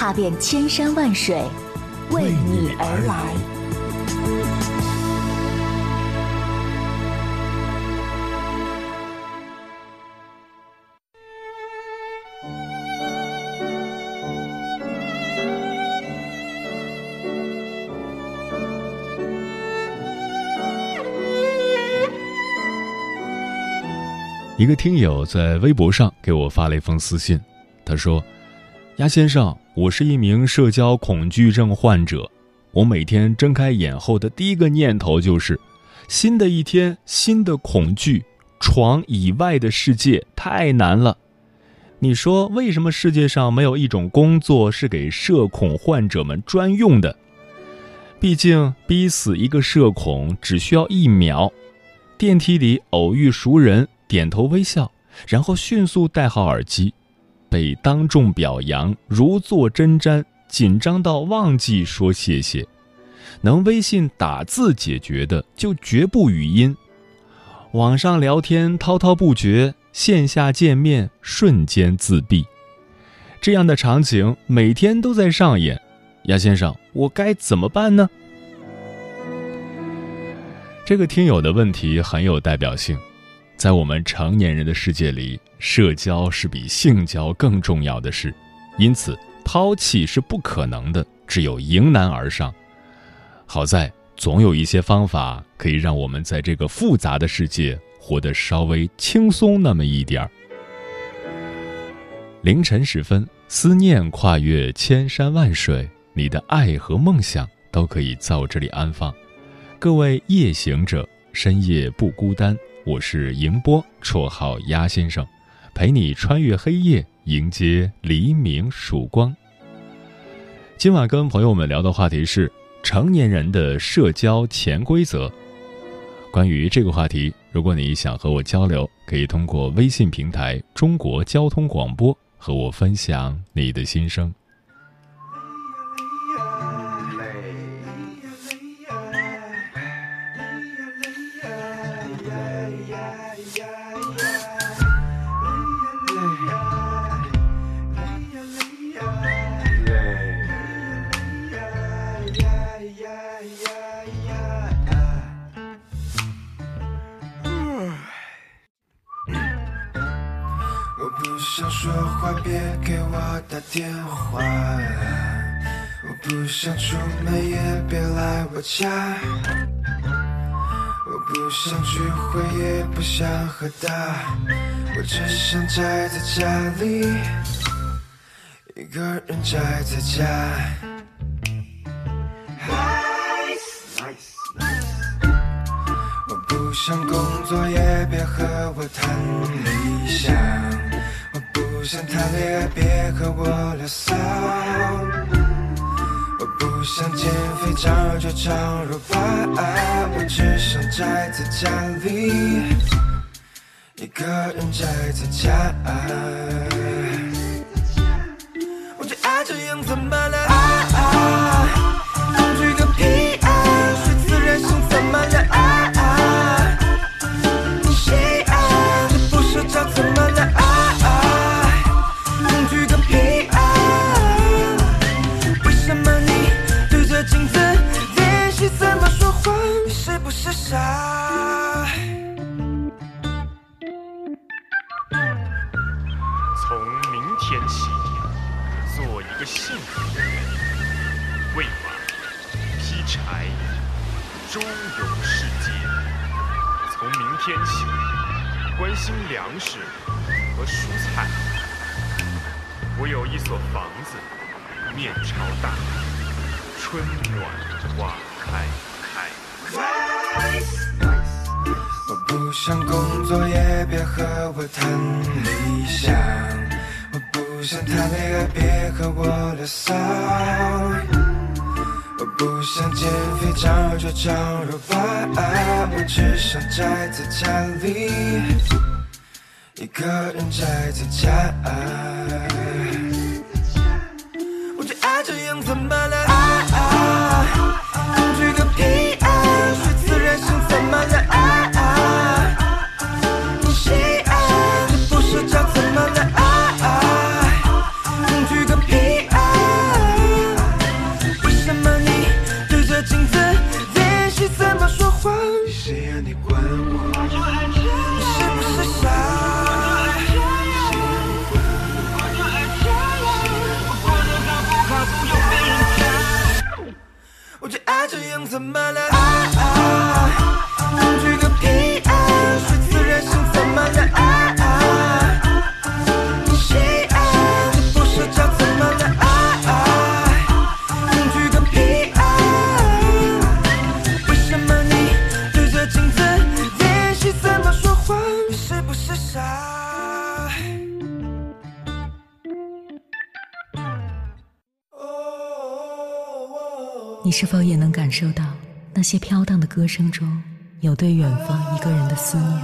踏遍千山万水，为你而来。一个听友在微博上给我发了一封私信，他说：“鸭先生，我是一名社交恐惧症患者，我每天睁开眼后的第一个念头就是，新的一天，新的恐惧，床以外的世界太难了。你说为什么世界上没有一种工作是给社恐患者们专用的？毕竟逼死一个社恐只需要一秒，电梯里偶遇熟人。”点头微笑，然后迅速戴好耳机，被当众表扬如坐针毡，紧张到忘记说谢谢。能微信打字解决的就绝不语音。网上聊天滔滔不绝，线下见面瞬间自闭。这样的场景每天都在上演。杨先生，我该怎么办呢？这个听友的问题很有代表性。在我们成年人的世界里，社交是比性交更重要的事，因此抛弃是不可能的，只有迎难而上。好在总有一些方法可以让我们在这个复杂的世界活得稍微轻松那么一点儿。凌晨时分，思念跨越千山万水，你的爱和梦想都可以在我这里安放。各位夜行者，深夜不孤单。我是迎波，绰号鸭先生，陪你穿越黑夜，迎接黎明曙光。今晚跟朋友们聊的话题是成年人的社交潜规则。关于这个话题，如果你想和我交流，可以通过微信平台“中国交通广播”和我分享你的心声。想喝大。我只想宅在家里，一个人宅在家。我不想工作，也别和我谈理想。我不想谈恋爱，别和我聊骚。我不想减肥，长肉就长肉吧。我只想宅在家里，一个人宅在家。天起，做一个幸福的人，喂马，劈柴，周游世界。从明天起，关心粮食和蔬菜。我有一所房子，面朝大海，春暖花开。开，我不想工作，也别和我谈理想。不想谈恋爱，别和我聊骚。我不想减肥，长肉就长肉吧。我只想宅在家里，一个人宅在家。我最爱这样，怎么了？你是不是傻？你是否也能感受到那些飘荡的歌声中有对远方一个人的思念？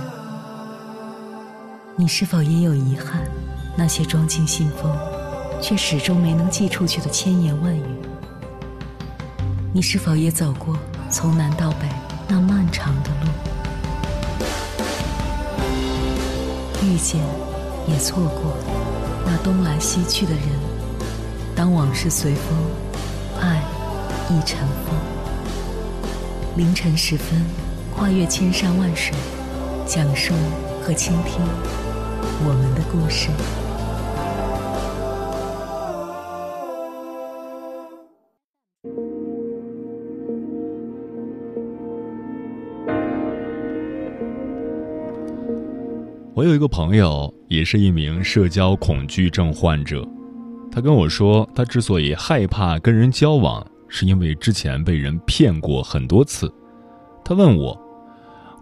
你是否也有遗憾？那些装进信封却始终没能寄出去的千言万语？你是否也走过从南到北那漫长的遇见，也错过那东来西去的人。当往事随风，爱。一尘风，凌晨时分，跨越千山万水，讲述和倾听我们的故事。我有一个朋友，也是一名社交恐惧症患者。他跟我说，他之所以害怕跟人交往，是因为之前被人骗过很多次。他问我，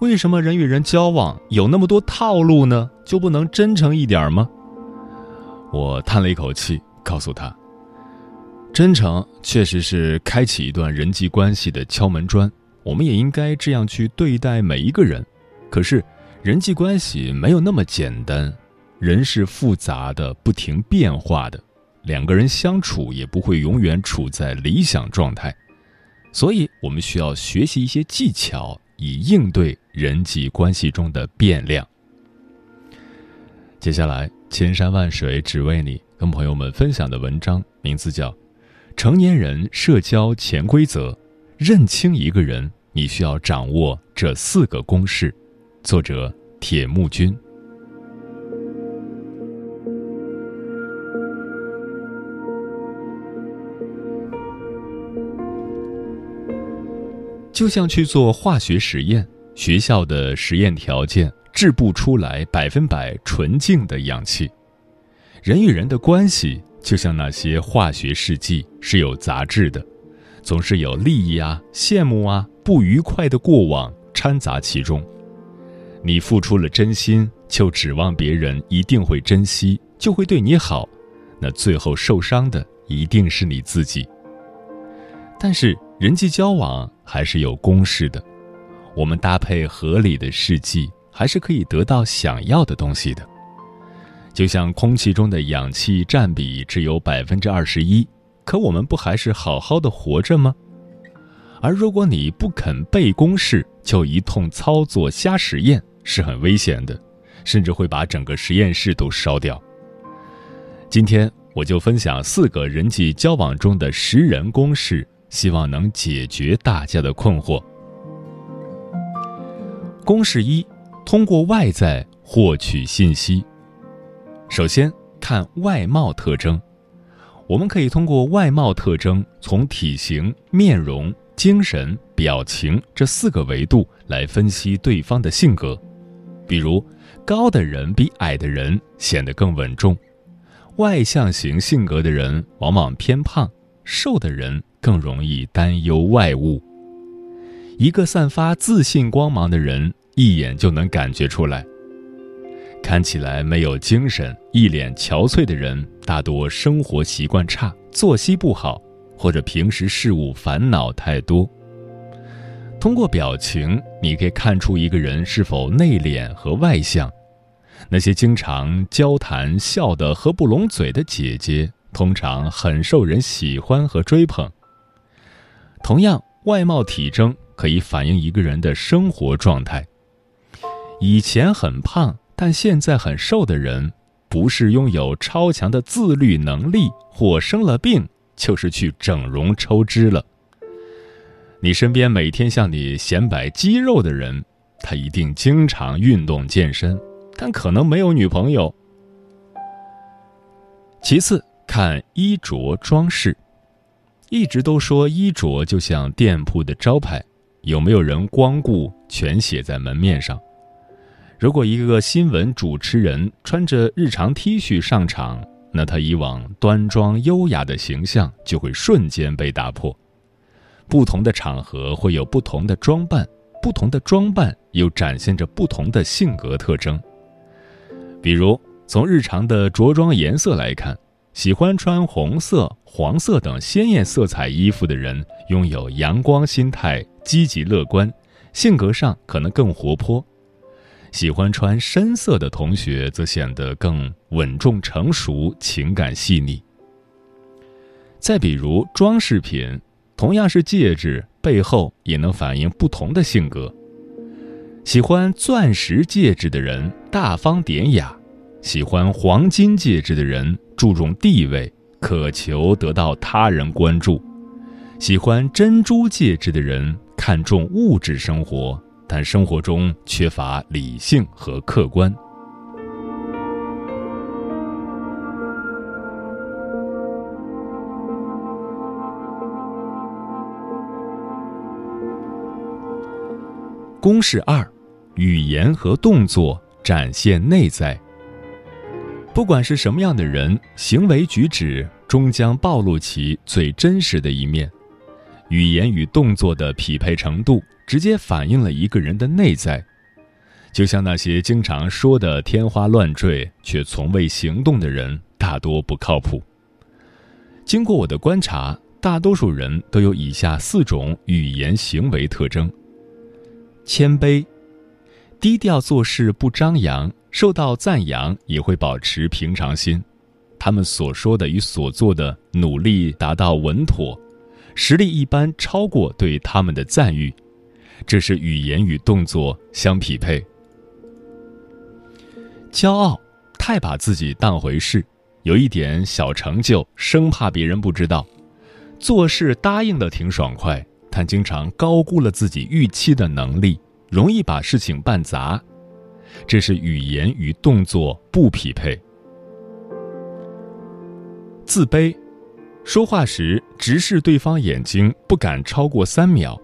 为什么人与人交往有那么多套路呢？就不能真诚一点吗？我叹了一口气，告诉他，真诚确实是开启一段人际关系的敲门砖，我们也应该这样去对待每一个人。可是，人际关系没有那么简单，人是复杂的，不停变化的。两个人相处也不会永远处在理想状态，所以我们需要学习一些技巧，以应对人际关系中的变量。接下来，千山万水只为你，跟朋友们分享的文章名字叫《成年人社交潜规则》，认清一个人，你需要掌握这四个公式。作者：铁木君。就像去做化学实验，学校的实验条件制不出来百分百纯净的氧气。人与人的关系就像那些化学试剂，是有杂质的，总是有利益啊、羡慕啊、不愉快的过往掺杂其中。你付出了真心，就指望别人一定会珍惜，就会对你好，那最后受伤的一定是你自己。但是人际交往。还是有公式的，我们搭配合理的试剂，还是可以得到想要的东西的。就像空气中的氧气占比只有百分之二十一，可我们不还是好好的活着吗？而如果你不肯背公式，就一通操作瞎实验，是很危险的，甚至会把整个实验室都烧掉。今天我就分享四个人际交往中的识人公式。希望能解决大家的困惑。公式一：通过外在获取信息。首先看外貌特征，我们可以通过外貌特征，从体型、面容、精神、表情这四个维度来分析对方的性格。比如，高的人比矮的人显得更稳重，外向型性格的人往往偏胖，瘦的人。更容易担忧外物。一个散发自信光芒的人，一眼就能感觉出来。看起来没有精神、一脸憔悴的人，大多生活习惯差、作息不好，或者平时事务烦恼太多。通过表情，你可以看出一个人是否内敛和外向。那些经常交谈、笑得合不拢嘴的姐姐，通常很受人喜欢和追捧。同样，外貌体征可以反映一个人的生活状态。以前很胖。但现在很瘦的人，不是拥有超强的自律能力或生了病，就是去整容抽脂了。你身边每天向你显摆肌肉的人，他一定经常运动健身，但可能没有女朋友。其次，看衣着装饰，一直都说衣着就像店铺的招牌，有没有人光顾，全写在门面上。如果一个新闻主持人穿着日常 T 恤上场，那他以往端庄优雅的形象就会瞬间被打破。不同的场合会有不同的装扮，不同的装扮又展现着不同的性格特征。比如，从日常的着装颜色来看，喜欢穿红色、黄色等鲜艳色彩衣服的人，拥有阳光心态，积极乐观，性格上可能更活泼。喜欢穿深色的同学则显得更稳重成熟，情感细腻。再比如装饰品，同样是戒指，背后也能反映不同的性格。喜欢钻石戒指的人大方典雅，喜欢黄金戒指的人注重地位，渴求得到他人关注。喜欢珍珠戒指的人看重物质生活。但生活中缺乏理性和客观。公式二：语言和动作展现内在。不管是什么样的人，行为举止终将暴露其最真实的一面。语言与动作的匹配程度。直接反映了一个人的内在，就像那些经常说的天花乱坠却从未行动的人，大多不靠谱。经过我的观察，大多数人都有以下四种语言行为特征：谦卑、低调做事不张扬，受到赞扬也会保持平常心，他们所说的与所做的努力达到稳妥，实力一般超过对他们的赞誉。这是语言与动作相匹配。骄傲，太把自己当回事，有一点小成就，生怕别人不知道。做事答应的挺爽快，他经常高估了自己预期的能力，容易把事情办砸。这是语言与动作不匹配。自卑，说话时直视对方眼睛，不敢超过三秒。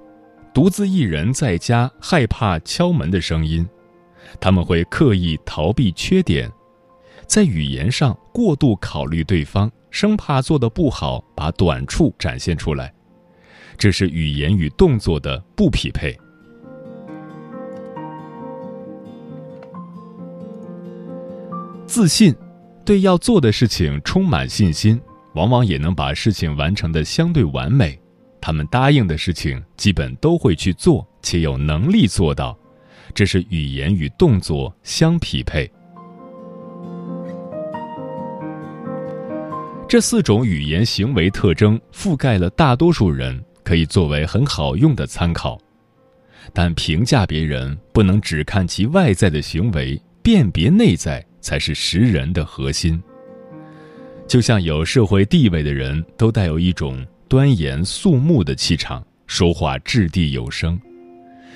独自一人在家，害怕敲门的声音，他们会刻意逃避缺点，在语言上过度考虑对方，生怕做的不好，把短处展现出来，这是语言与动作的不匹配。自信，对要做的事情充满信心，往往也能把事情完成的相对完美。他们答应的事情基本都会去做，且有能力做到，这是语言与动作相匹配。这四种语言行为特征覆盖了大多数人，可以作为很好用的参考。但评价别人不能只看其外在的行为，辨别内在才是识人的核心。就像有社会地位的人都带有一种。端严肃穆的气场，说话掷地有声，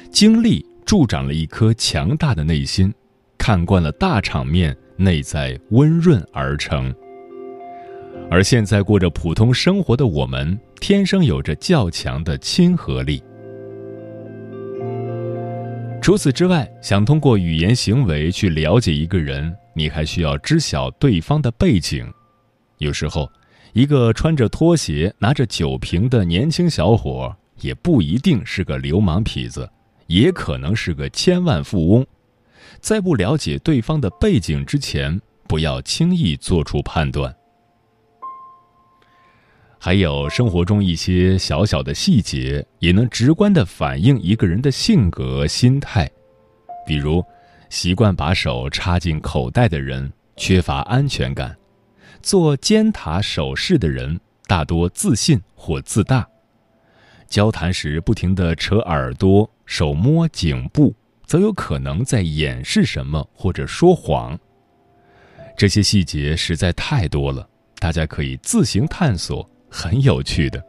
经历助长了一颗强大的内心，看惯了大场面，内在温润而成。而现在过着普通生活的我们，天生有着较强的亲和力。除此之外，想通过语言行为去了解一个人，你还需要知晓对方的背景，有时候。一个穿着拖鞋、拿着酒瓶的年轻小伙，也不一定是个流氓痞子，也可能是个千万富翁。在不了解对方的背景之前，不要轻易做出判断。还有生活中一些小小的细节，也能直观的反映一个人的性格、心态。比如，习惯把手插进口袋的人缺乏安全感；做尖塔手势的人大多自信或自大；交谈时不停地扯耳朵、手摸颈部，则有可能在掩饰什么或者说谎。这些细节实在太多了，大家可以自行探索。很有趣的。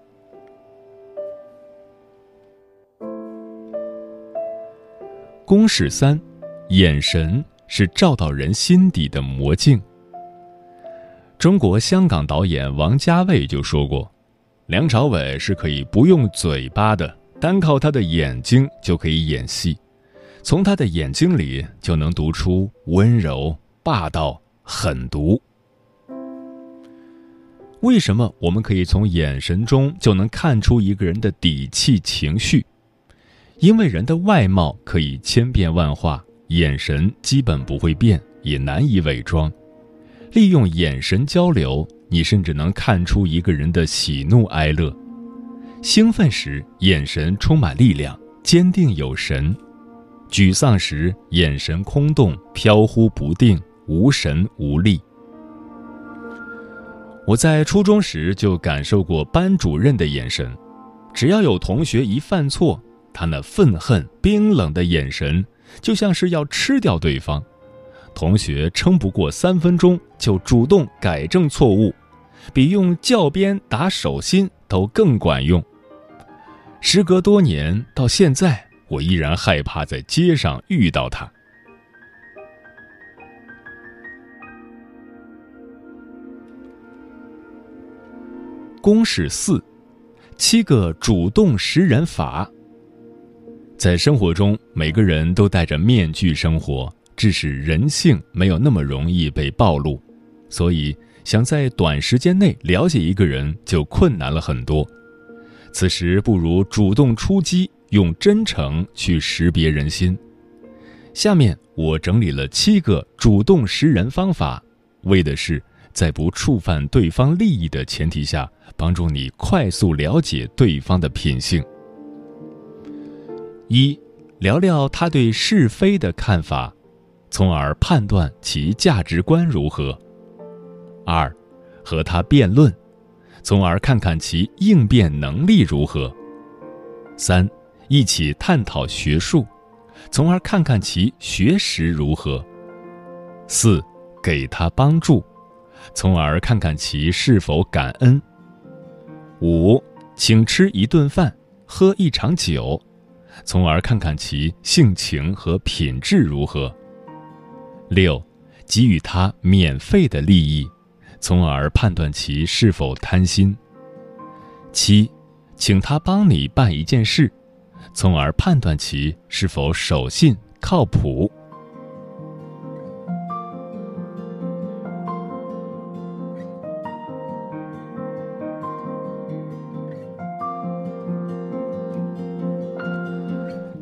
公式三：眼神是照到人心底的魔镜。中国香港导演王家卫就说过：“梁朝伟是可以不用嘴巴的，单靠他的眼睛就可以演戏，从他的眼睛里就能读出温柔、霸道、狠毒。”为什么我们可以从眼神中就能看出一个人的底气、情绪？因为人的外貌可以千变万化，眼神基本不会变，也难以伪装。利用眼神交流，你甚至能看出一个人的喜怒哀乐。兴奋时，眼神充满力量，坚定有神；沮丧时，眼神空洞，飘忽不定，无神无力。我在初中时就感受过班主任的眼神，只要有同学一犯错，他那愤恨、冰冷的眼神，就像是要吃掉对方。同学撑不过三分钟，就主动改正错误，比用教鞭打手心都更管用。时隔多年，到现在，我依然害怕在街上遇到他。公式四：七个主动识人法。在生活中，每个人都戴着面具生活，致使人性没有那么容易被暴露。所以，想在短时间内了解一个人就困难了很多。此时，不如主动出击，用真诚去识别人心。下面我整理了七个主动识人方法，为的是。在不触犯对方利益的前提下，帮助你快速了解对方的品性。一，聊聊他对是非的看法，从而判断其价值观如何。二，和他辩论，从而看看其应变能力如何。三，一起探讨学术，从而看看其学识如何。四，给他帮助。从而看看其是否感恩。五，请吃一顿饭，喝一场酒，从而看看其性情和品质如何。六，给予他免费的利益，从而判断其是否贪心。七，请他帮你办一件事，从而判断其是否守信靠谱。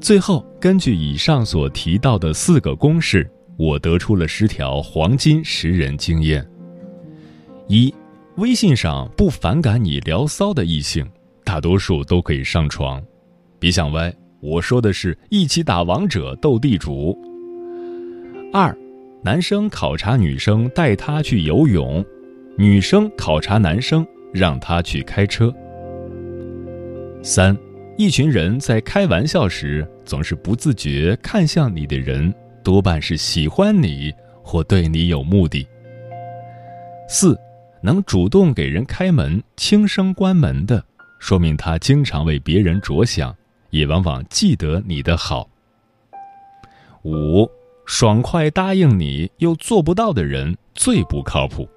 最后，根据以上所提到的四个公式，我得出了十条黄金识人经验。一，微信上不反感你聊骚的异性，大多数都可以上床。别想歪，我说的是一起打王者、斗地主。二，男生考察女生带她去游泳，女生考察男生让他去开车。三。一群人在开玩笑时，总是不自觉看向你的人，多半是喜欢你或对你有目的。四，能主动给人开门、轻声关门的，说明他经常为别人着想，也往往记得你的好。五，爽快答应你又做不到的人最不靠谱。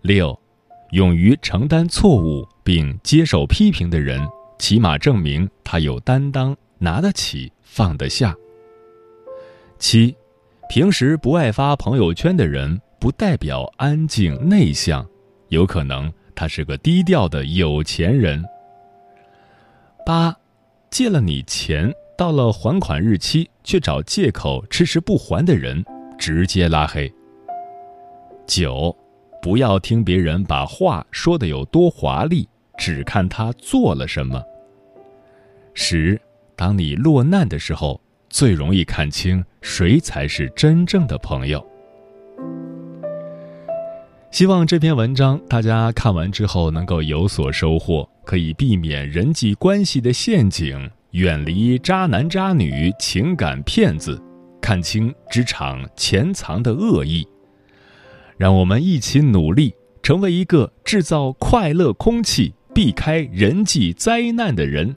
六，勇于承担错误并接受批评的人。起码证明他有担当，拿得起，放得下。七，平时不爱发朋友圈的人，不代表安静内向，有可能他是个低调的有钱人。八，借了你钱，到了还款日期却找借口迟迟不还的人，直接拉黑。九，不要听别人把话说的有多华丽，只看他做了什么。十，当你落难的时候，最容易看清谁才是真正的朋友。希望这篇文章大家看完之后能够有所收获，可以避免人际关系的陷阱，远离渣男渣女、情感骗子，看清职场潜藏的恶意。让我们一起努力，成为一个制造快乐空气、避开人际灾难的人。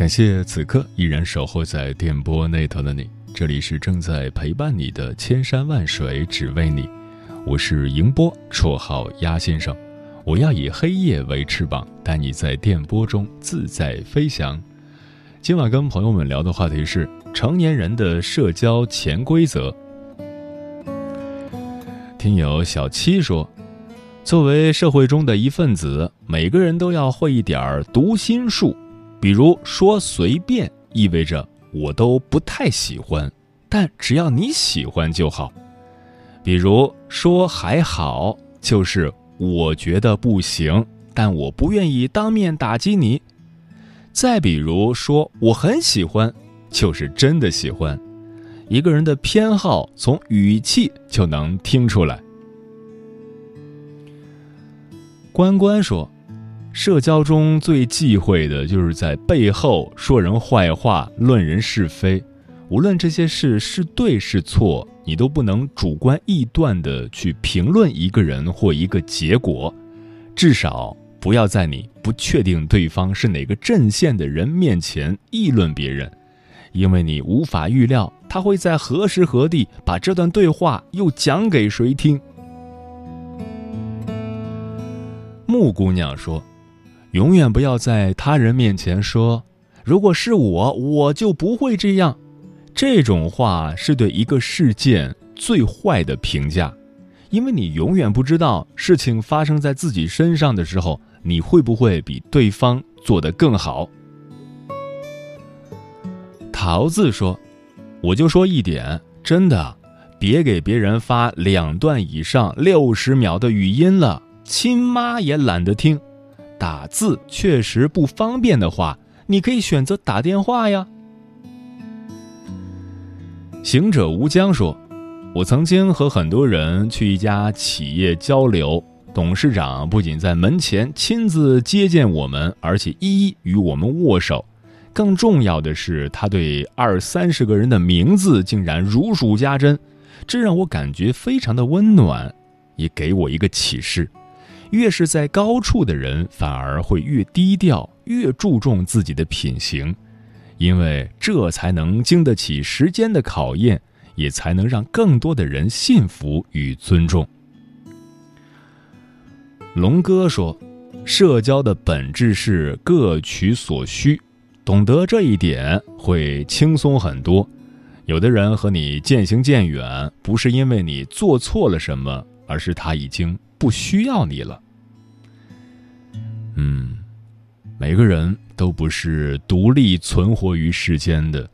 感谢此刻依然守候在电波那头的你，这里是正在陪伴你的千山万水只为你，我是迎波，绰号鸭先生，我要以黑夜为翅膀，带你在电波中自在飞翔。今晚跟朋友们聊的话题是成年人的社交潜规则。听友小七说，作为社会中的一份子，每个人都要会一点读心术。比如说随便意味着我都不太喜欢，但只要你喜欢就好。比如说还好，就是我觉得不行，但我不愿意当面打击你。再比如说我很喜欢，就是真的喜欢。一个人的偏好从语气就能听出来。关关说。社交中最忌讳的就是在背后说人坏话、论人是非。无论这些事是对是错，你都不能主观臆断的去评论一个人或一个结果。至少不要在你不确定对方是哪个阵线的人面前议论别人，因为你无法预料他会在何时何地把这段对话又讲给谁听。木姑娘说。永远不要在他人面前说：“如果是我，我就不会这样。”这种话是对一个事件最坏的评价，因为你永远不知道事情发生在自己身上的时候，你会不会比对方做得更好。桃子说：“我就说一点，真的，别给别人发两段以上六十秒的语音了，亲妈也懒得听。”打字确实不方便的话，你可以选择打电话呀。行者无疆说：“我曾经和很多人去一家企业交流，董事长不仅在门前亲自接见我们，而且一一与我们握手。更重要的是，他对二三十个人的名字竟然如数家珍，这让我感觉非常的温暖，也给我一个启示。”越是在高处的人，反而会越低调，越注重自己的品行，因为这才能经得起时间的考验，也才能让更多的人信服与尊重。龙哥说：“社交的本质是各取所需，懂得这一点会轻松很多。有的人和你渐行渐远，不是因为你做错了什么，而是他已经。”不需要你了。嗯，每个人都不是独立存活于世间的，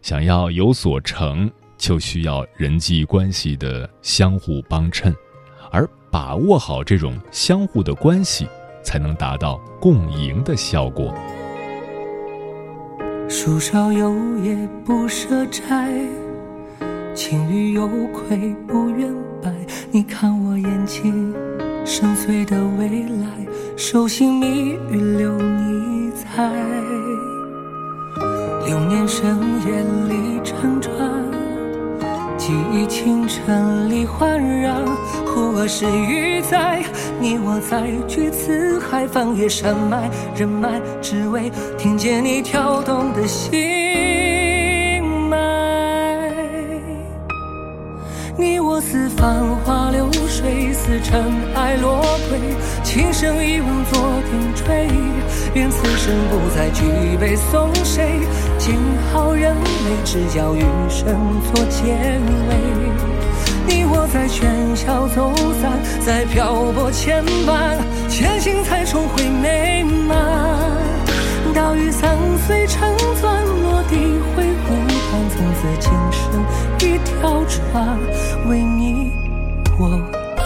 想要有所成，就需要人际关系的相互帮衬，而把握好这种相互的关系，才能达到共赢的效果。树梢有叶不舍摘，情侣有愧不愿白。你看我眼睛深邃的未来，手心蜜语留你猜。流年深夜里辗转，记忆清晨里环绕，忽而是雨在，你我在巨刺海，翻越山脉人脉，只为听见你跳动的心繁华流水，似尘埃落归，情深一吻昨天追，愿此生不再举杯送谁，静好人美，只教余生做结尾。你我在喧嚣走散，在漂泊牵绊，前行才重回美满。大雨散碎成钻，落地回船，为你我安。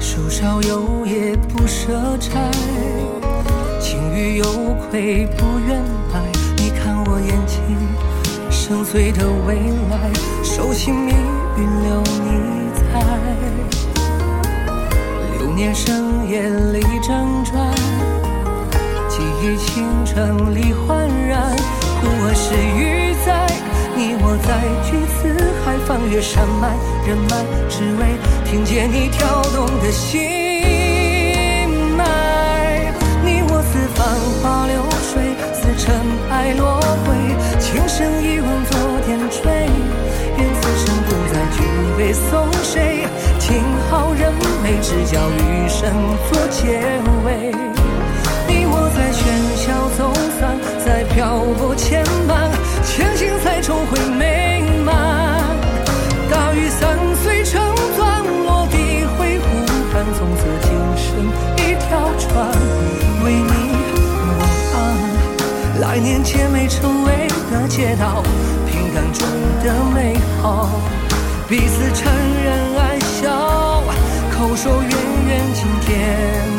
树梢有叶不舍摘，情欲有愧不愿白。你看我眼睛深邃的未来，手心密语留你在。流年深夜里辗转，记忆清晨里焕然。忽而是雨在，你我在巨四海，翻越山脉人脉，只为听见你跳动的心脉。你我似繁花流水，似尘埃落归，情深一吻昨天追。愿此生不再举杯送谁，听好人美，只教余生做结尾。喧嚣走散，在漂泊牵绊，前行才重回美满。大雨散碎成钻，落地回湖畔，从此今生一条船，为你我安。来年结美成为的街道，平淡中的美好，彼此承认爱笑，口说远远今天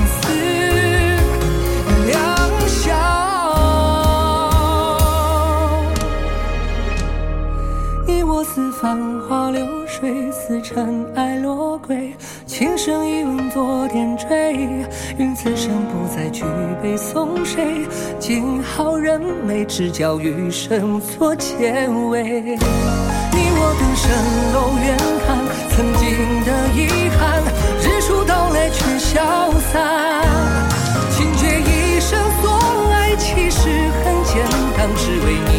似繁花流水，似尘埃落归。情深一吻做点缀，愿此生不再举杯送谁。今好人美，只教余生做结尾。你我登身楼远看，曾经的遗憾，日出到来却消散。情绝一生所爱，其实很简单，只为。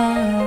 啊。